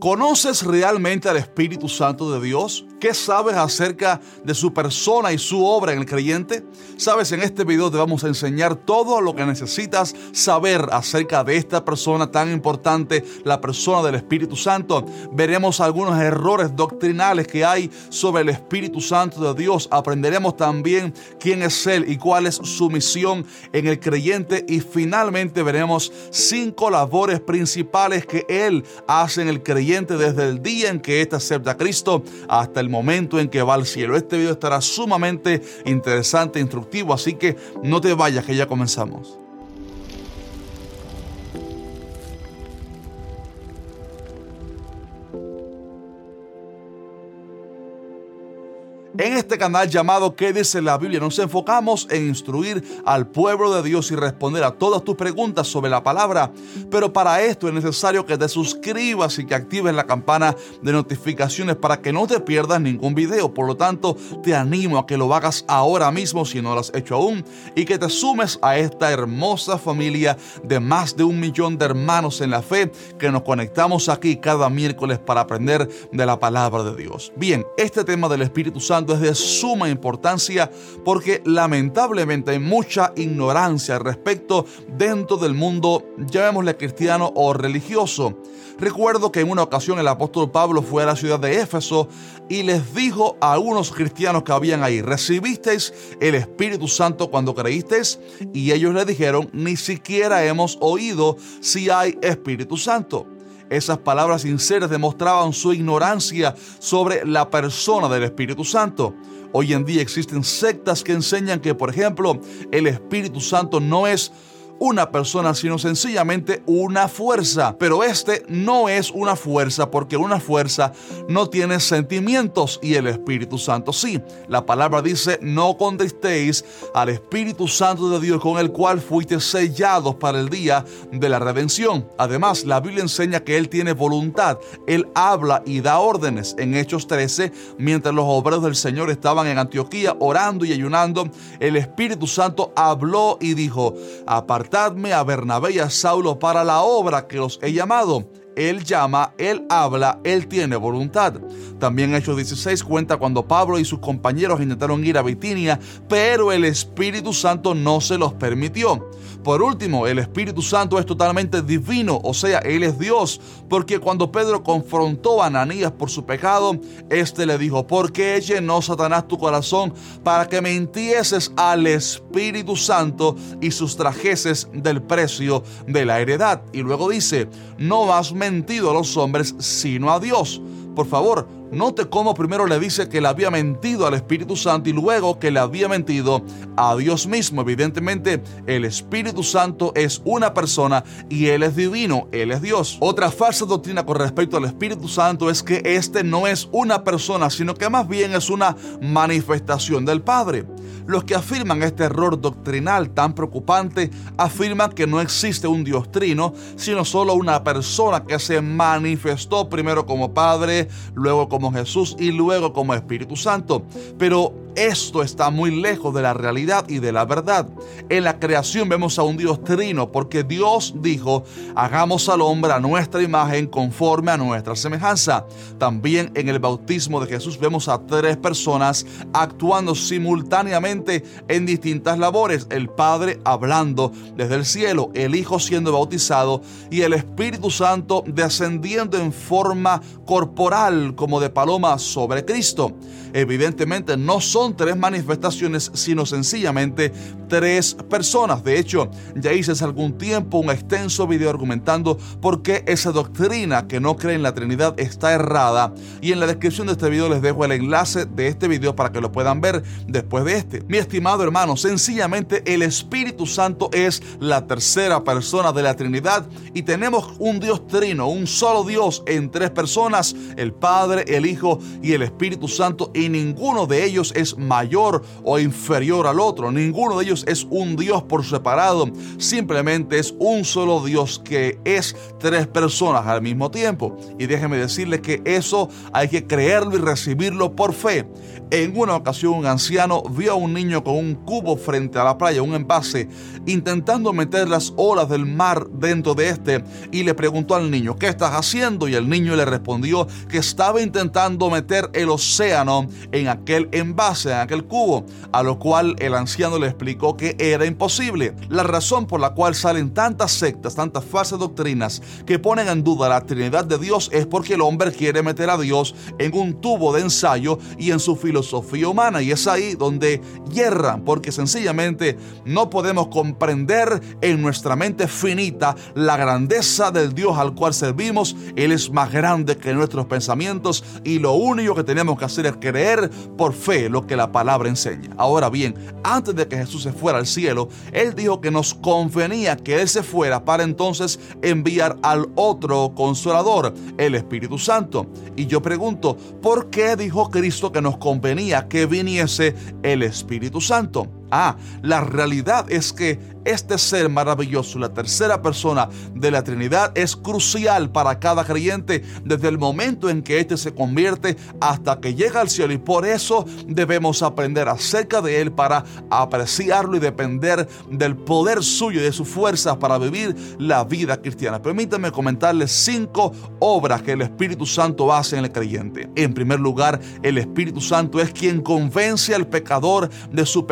¿Conoces realmente al Espíritu Santo de Dios? ¿Qué sabes acerca de su persona y su obra en el creyente? Sabes, en este video te vamos a enseñar todo lo que necesitas saber acerca de esta persona tan importante, la persona del Espíritu Santo. Veremos algunos errores doctrinales que hay sobre el Espíritu Santo de Dios. Aprenderemos también quién es Él y cuál es su misión en el creyente. Y finalmente veremos cinco labores principales que Él hace en el creyente desde el día en que éste acepta a Cristo hasta el momento en que va al cielo. Este video estará sumamente interesante e instructivo, así que no te vayas que ya comenzamos. En este canal llamado ¿Qué dice la Biblia? Nos enfocamos en instruir al pueblo de Dios y responder a todas tus preguntas sobre la palabra. Pero para esto es necesario que te suscribas y que actives la campana de notificaciones para que no te pierdas ningún video. Por lo tanto, te animo a que lo hagas ahora mismo si no lo has hecho aún y que te sumes a esta hermosa familia de más de un millón de hermanos en la fe que nos conectamos aquí cada miércoles para aprender de la palabra de Dios. Bien, este tema del Espíritu Santo es de suma importancia porque lamentablemente hay mucha ignorancia al respecto dentro del mundo, llamémosle cristiano o religioso. Recuerdo que en una ocasión el apóstol Pablo fue a la ciudad de Éfeso y les dijo a unos cristianos que habían ahí, ¿recibisteis el Espíritu Santo cuando creísteis? Y ellos le dijeron, ni siquiera hemos oído si hay Espíritu Santo. Esas palabras sinceras demostraban su ignorancia sobre la persona del Espíritu Santo. Hoy en día existen sectas que enseñan que, por ejemplo, el Espíritu Santo no es una persona, sino sencillamente una fuerza. Pero este no es una fuerza porque una fuerza no tiene sentimientos y el Espíritu Santo sí. La palabra dice, no contestéis al Espíritu Santo de Dios con el cual fuiste sellados para el día de la redención. Además, la Biblia enseña que Él tiene voluntad. Él habla y da órdenes. En Hechos 13, mientras los obreros del Señor estaban en Antioquía orando y ayunando, el Espíritu Santo habló y dijo, a Bernabé y a Saulo para la obra que os he llamado. Él llama, Él habla, Él tiene voluntad. También Hechos 16 cuenta cuando Pablo y sus compañeros intentaron ir a Bitinia, pero el Espíritu Santo no se los permitió. Por último, el Espíritu Santo es totalmente divino, o sea, Él es Dios, porque cuando Pedro confrontó a Ananías por su pecado, éste le dijo, ¿por qué llenó Satanás tu corazón para que mentieses al Espíritu Santo y sustrajeses del precio de la heredad? Y luego dice, no has mentido a los hombres, sino a Dios. Por favor, Note cómo primero le dice que le había mentido al Espíritu Santo y luego que le había mentido a Dios mismo. Evidentemente, el Espíritu Santo es una persona y Él es divino, Él es Dios. Otra falsa doctrina con respecto al Espíritu Santo es que este no es una persona, sino que más bien es una manifestación del Padre. Los que afirman este error doctrinal tan preocupante afirman que no existe un Dios trino, sino solo una persona que se manifestó primero como Padre, luego como Jesús y luego como Espíritu Santo. Pero esto está muy lejos de la realidad y de la verdad. En la creación vemos a un Dios trino porque Dios dijo, hagamos al hombre a nuestra imagen conforme a nuestra semejanza. También en el bautismo de Jesús vemos a tres personas actuando simultáneamente en distintas labores. El Padre hablando desde el cielo, el Hijo siendo bautizado y el Espíritu Santo descendiendo en forma corporal como de paloma sobre Cristo. Evidentemente no son tres manifestaciones, sino sencillamente tres personas. De hecho, ya hice hace algún tiempo un extenso video argumentando por qué esa doctrina que no cree en la Trinidad está errada. Y en la descripción de este video les dejo el enlace de este video para que lo puedan ver después de este. Mi estimado hermano, sencillamente el Espíritu Santo es la tercera persona de la Trinidad y tenemos un Dios trino, un solo Dios en tres personas, el Padre, el Hijo y el Espíritu Santo. Ni ninguno de ellos es mayor o inferior al otro. Ninguno de ellos es un Dios por separado. Simplemente es un solo Dios que es tres personas al mismo tiempo. Y déjeme decirle que eso hay que creerlo y recibirlo por fe. En una ocasión un anciano vio a un niño con un cubo frente a la playa, un envase, intentando meter las olas del mar dentro de este y le preguntó al niño, ¿qué estás haciendo? Y el niño le respondió que estaba intentando meter el océano en aquel envase, en aquel cubo, a lo cual el anciano le explicó que era imposible. La razón por la cual salen tantas sectas, tantas falsas doctrinas que ponen en duda la Trinidad de Dios es porque el hombre quiere meter a Dios en un tubo de ensayo y en su filosofía humana y es ahí donde hierran porque sencillamente no podemos comprender en nuestra mente finita la grandeza del Dios al cual servimos. Él es más grande que nuestros pensamientos y lo único que tenemos que hacer es por fe lo que la palabra enseña. Ahora bien, antes de que Jesús se fuera al cielo, Él dijo que nos convenía que Él se fuera para entonces enviar al otro consolador, el Espíritu Santo. Y yo pregunto, ¿por qué dijo Cristo que nos convenía? venía que viniese el Espíritu Santo. Ah, la realidad es que este ser maravilloso, la tercera persona de la Trinidad, es crucial para cada creyente desde el momento en que éste se convierte hasta que llega al cielo. Y por eso debemos aprender acerca de él para apreciarlo y depender del poder suyo y de sus fuerzas para vivir la vida cristiana. Permítanme comentarles cinco obras que el Espíritu Santo hace en el creyente. En primer lugar, el Espíritu Santo es quien convence al pecador de su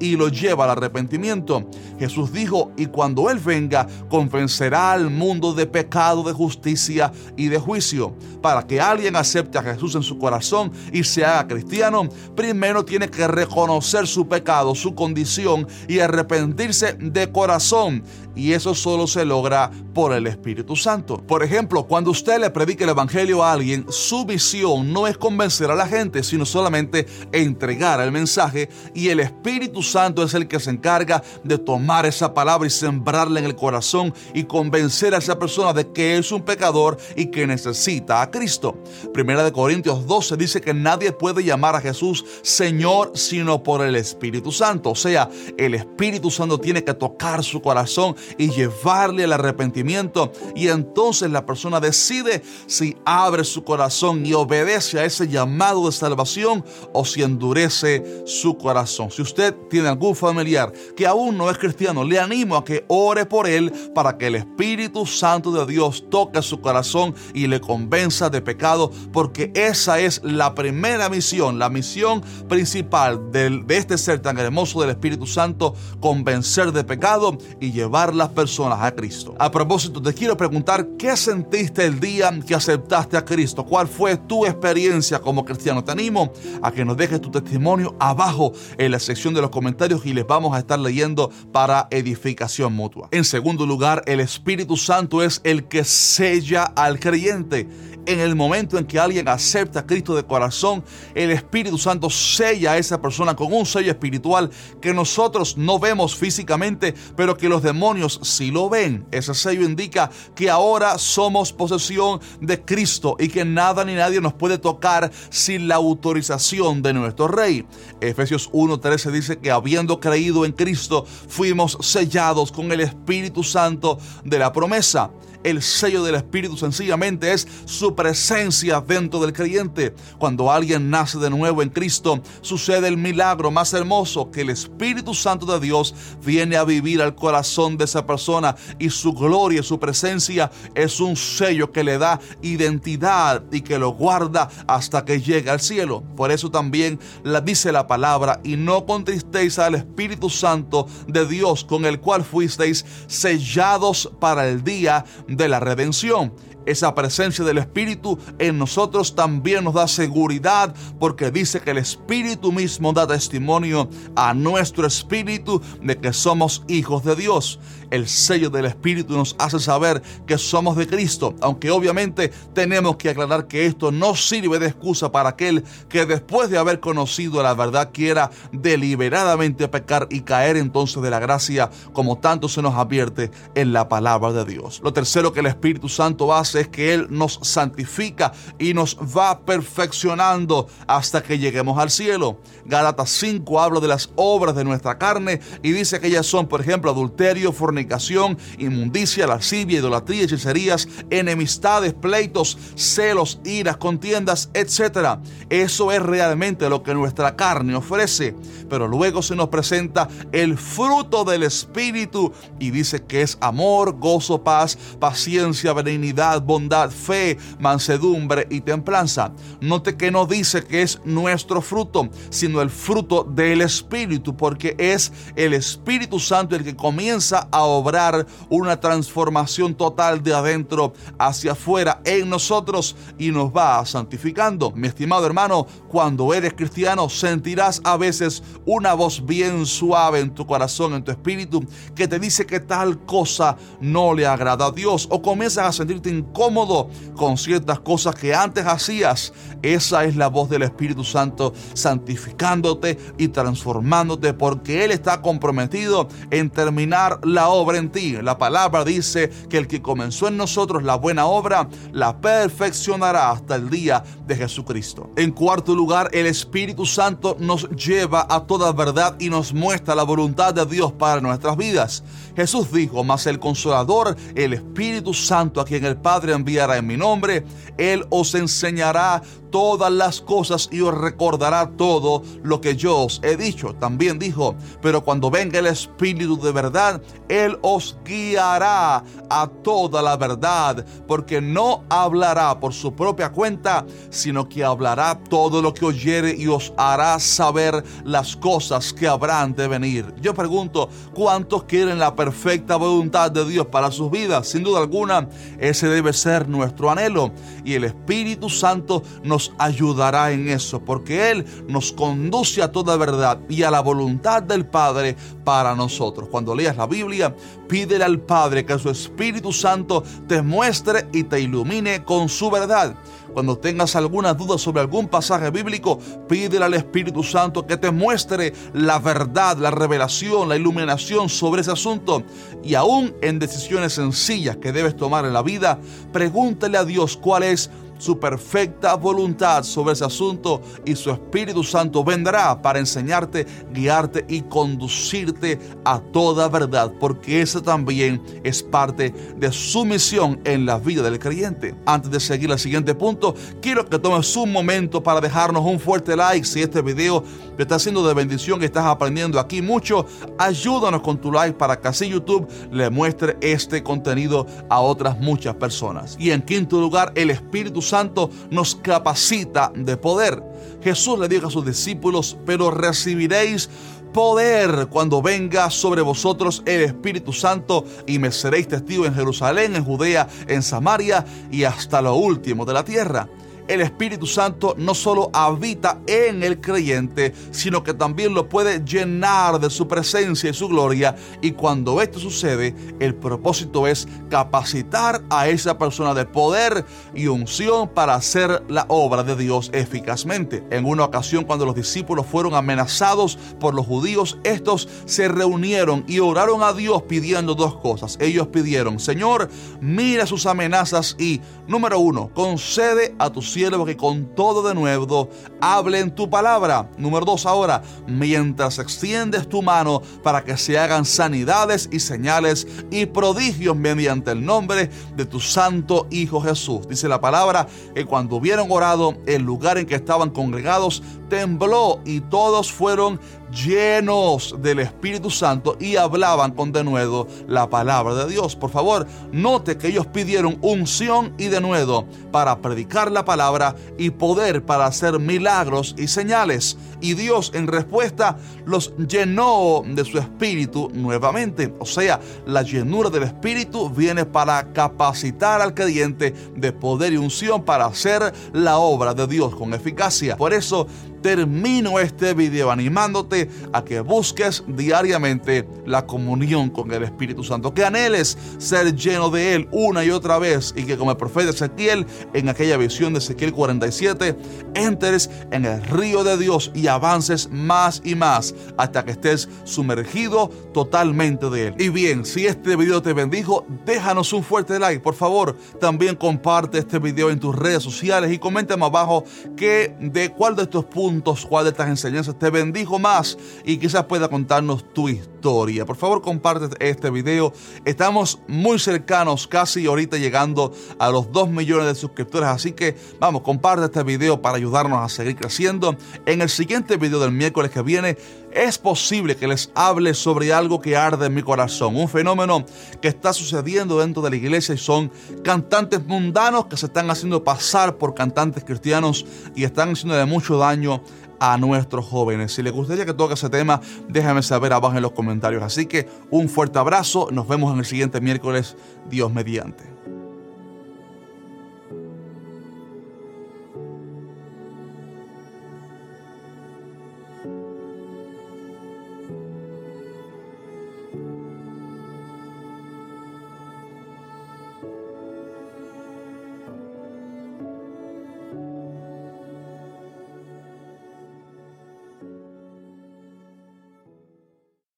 y lo lleva al arrepentimiento. Jesús dijo, y cuando Él venga, convencerá al mundo de pecado, de justicia y de juicio. Para que alguien acepte a Jesús en su corazón y se haga cristiano, primero tiene que reconocer su pecado, su condición y arrepentirse de corazón y eso solo se logra por el Espíritu Santo. Por ejemplo, cuando usted le predica el Evangelio a alguien, su visión no es convencer a la gente, sino solamente entregar el mensaje y el Espíritu Santo es el que se encarga de tomar esa palabra y sembrarla en el corazón y convencer a esa persona de que es un pecador y que necesita a Cristo. Primera de Corintios 12 dice que nadie puede llamar a Jesús Señor sino por el Espíritu Santo. O sea, el Espíritu Santo tiene que tocar su corazón y llevarle al arrepentimiento. Y entonces la persona decide si abre su corazón y obedece a ese llamado de salvación o si endurece su corazón. Si usted tiene algún familiar que aún no es cristiano, le animo a que ore por él para que el Espíritu Santo de Dios toque su corazón y le convenza de pecado, porque esa es la primera misión, la misión principal de este ser tan hermoso del Espíritu Santo, convencer de pecado y llevar las personas a Cristo. A propósito, te quiero preguntar, ¿qué sentiste el día que aceptaste a Cristo? ¿Cuál fue tu experiencia como cristiano? Te animo a que nos dejes tu testimonio abajo en la sección de los comentarios y les vamos a estar leyendo para edificación mutua. En segundo lugar, el Espíritu Santo es el que sella al creyente en el momento en que alguien acepta a Cristo de corazón, el Espíritu Santo sella a esa persona con un sello espiritual que nosotros no vemos físicamente, pero que los demonios sí lo ven. Ese sello indica que ahora somos posesión de Cristo y que nada ni nadie nos puede tocar sin la autorización de nuestro Rey. Efesios 1:13 dice que habiendo creído en Cristo, fuimos sellados con el Espíritu Santo de la promesa. El sello del Espíritu sencillamente es su presencia dentro del creyente. Cuando alguien nace de nuevo en Cristo, sucede el milagro más hermoso que el Espíritu Santo de Dios viene a vivir al corazón de esa persona y su gloria, su presencia es un sello que le da identidad y que lo guarda hasta que llegue al cielo. Por eso también la dice la palabra y no contristéis al Espíritu Santo de Dios con el cual fuisteis sellados para el día de la redención. Esa presencia del Espíritu en nosotros también nos da seguridad porque dice que el Espíritu mismo da testimonio a nuestro espíritu de que somos hijos de Dios. El sello del Espíritu nos hace saber que somos de Cristo, aunque obviamente tenemos que aclarar que esto no sirve de excusa para aquel que después de haber conocido la verdad quiera deliberadamente pecar y caer entonces de la gracia como tanto se nos advierte en la palabra de Dios. Lo tercero que el Espíritu Santo hace es que Él nos santifica y nos va perfeccionando hasta que lleguemos al cielo. Gálatas 5 habla de las obras de nuestra carne y dice que ellas son, por ejemplo, adulterio, fornicación, inmundicia, lascivia, idolatría, hechicerías, enemistades, pleitos, celos, iras, contiendas, etc. Eso es realmente lo que nuestra carne ofrece. Pero luego se nos presenta el fruto del Espíritu y dice que es amor, gozo, paz, paciencia, benignidad, bondad, fe, mansedumbre y templanza. Note que no dice que es nuestro fruto, sino el fruto del Espíritu, porque es el Espíritu Santo el que comienza a obrar una transformación total de adentro hacia afuera en nosotros y nos va santificando. Mi estimado hermano, cuando eres cristiano sentirás a veces una voz bien suave en tu corazón, en tu espíritu, que te dice que tal cosa no le agrada a Dios o comienzas a sentirte incómodo con ciertas cosas que antes hacías. Esa es la voz del Espíritu Santo santificándote y transformándote porque Él está comprometido en terminar la obra en ti. La palabra dice que el que comenzó en nosotros la buena obra la perfeccionará hasta el día de Jesucristo. En cuarto lugar, el Espíritu Santo nos lleva a toda verdad y nos muestra la voluntad de Dios para nuestras vidas. Jesús dijo, mas el consolador, el Espíritu Santo, a quien el Padre enviará en mi nombre, Él os enseñará todas las cosas y os recordará todo lo que yo os he dicho. También dijo, pero cuando venga el Espíritu de verdad, Él os guiará a toda la verdad, porque no hablará por su propia cuenta, sino que hablará todo lo que oyere y os hará saber las cosas que habrán de venir. Yo pregunto, ¿cuántos quieren la perfecta voluntad de Dios para sus vidas? Sin duda alguna, ese debe ser nuestro anhelo. Y el Espíritu Santo nos ayudará en eso, porque Él nos conduce a toda verdad y a la voluntad del Padre para nosotros. Cuando leas la Biblia, pídele al Padre que su Espíritu Santo te muestre y te ilumine con su verdad. Cuando tengas alguna duda sobre algún pasaje bíblico, pídele al Espíritu Santo que te muestre la verdad, la revelación, la iluminación sobre ese asunto. Y aún en decisiones sencillas que debes tomar en la vida, pregúntale a Dios cuál es su perfecta voluntad sobre ese asunto y su Espíritu Santo vendrá para enseñarte, guiarte y conducirte a toda verdad, porque esa también es parte de su misión en la vida del creyente. Antes de seguir al siguiente punto, quiero que tomes un momento para dejarnos un fuerte like si este video te está siendo de bendición y estás aprendiendo aquí mucho. Ayúdanos con tu like para que así YouTube le muestre este contenido a otras muchas personas. Y en quinto lugar, el Espíritu Santo Santo nos capacita de poder. Jesús le dijo a sus discípulos, pero recibiréis poder cuando venga sobre vosotros el Espíritu Santo y me seréis testigo en Jerusalén, en Judea, en Samaria y hasta lo último de la tierra el Espíritu Santo no solo habita en el creyente, sino que también lo puede llenar de su presencia y su gloria. Y cuando esto sucede, el propósito es capacitar a esa persona de poder y unción para hacer la obra de Dios eficazmente. En una ocasión, cuando los discípulos fueron amenazados por los judíos, estos se reunieron y oraron a Dios pidiendo dos cosas. Ellos pidieron, Señor, mira sus amenazas y, número uno, concede a tus que con todo de nuevo hablen tu palabra. Número dos, ahora, mientras extiendes tu mano para que se hagan sanidades y señales y prodigios mediante el nombre de tu santo Hijo Jesús. Dice la palabra que cuando hubieron orado, el lugar en que estaban congregados tembló y todos fueron llenos del Espíritu Santo y hablaban con denuedo la palabra de Dios. Por favor, note que ellos pidieron unción y denuedo para predicar la palabra y poder para hacer milagros y señales. Y Dios en respuesta los llenó de su espíritu nuevamente. O sea, la llenura del espíritu viene para capacitar al creyente de poder y unción para hacer la obra de Dios con eficacia. Por eso termino este video animándote a que busques diariamente la comunión con el Espíritu Santo, que anheles ser lleno de Él una y otra vez y que como el profeta Ezequiel en aquella visión de Ezequiel 47, entres en el río de Dios y avances más y más hasta que estés sumergido totalmente de Él. Y bien, si este video te bendijo, déjanos un fuerte like, por favor. También comparte este video en tus redes sociales y coméntame abajo que de cuál de estos puntos, cuál de estas enseñanzas te bendijo más y quizás pueda contarnos tu historia. Por favor, comparte este video. Estamos muy cercanos, casi ahorita llegando a los 2 millones de suscriptores, así que vamos, comparte este video para ayudarnos a seguir creciendo. En el siguiente video del miércoles que viene, es posible que les hable sobre algo que arde en mi corazón, un fenómeno que está sucediendo dentro de la iglesia y son cantantes mundanos que se están haciendo pasar por cantantes cristianos y están haciendo de mucho daño a nuestros jóvenes. Si les gustaría que toque ese tema, déjame saber abajo en los comentarios. Así que un fuerte abrazo, nos vemos en el siguiente miércoles, Dios mediante.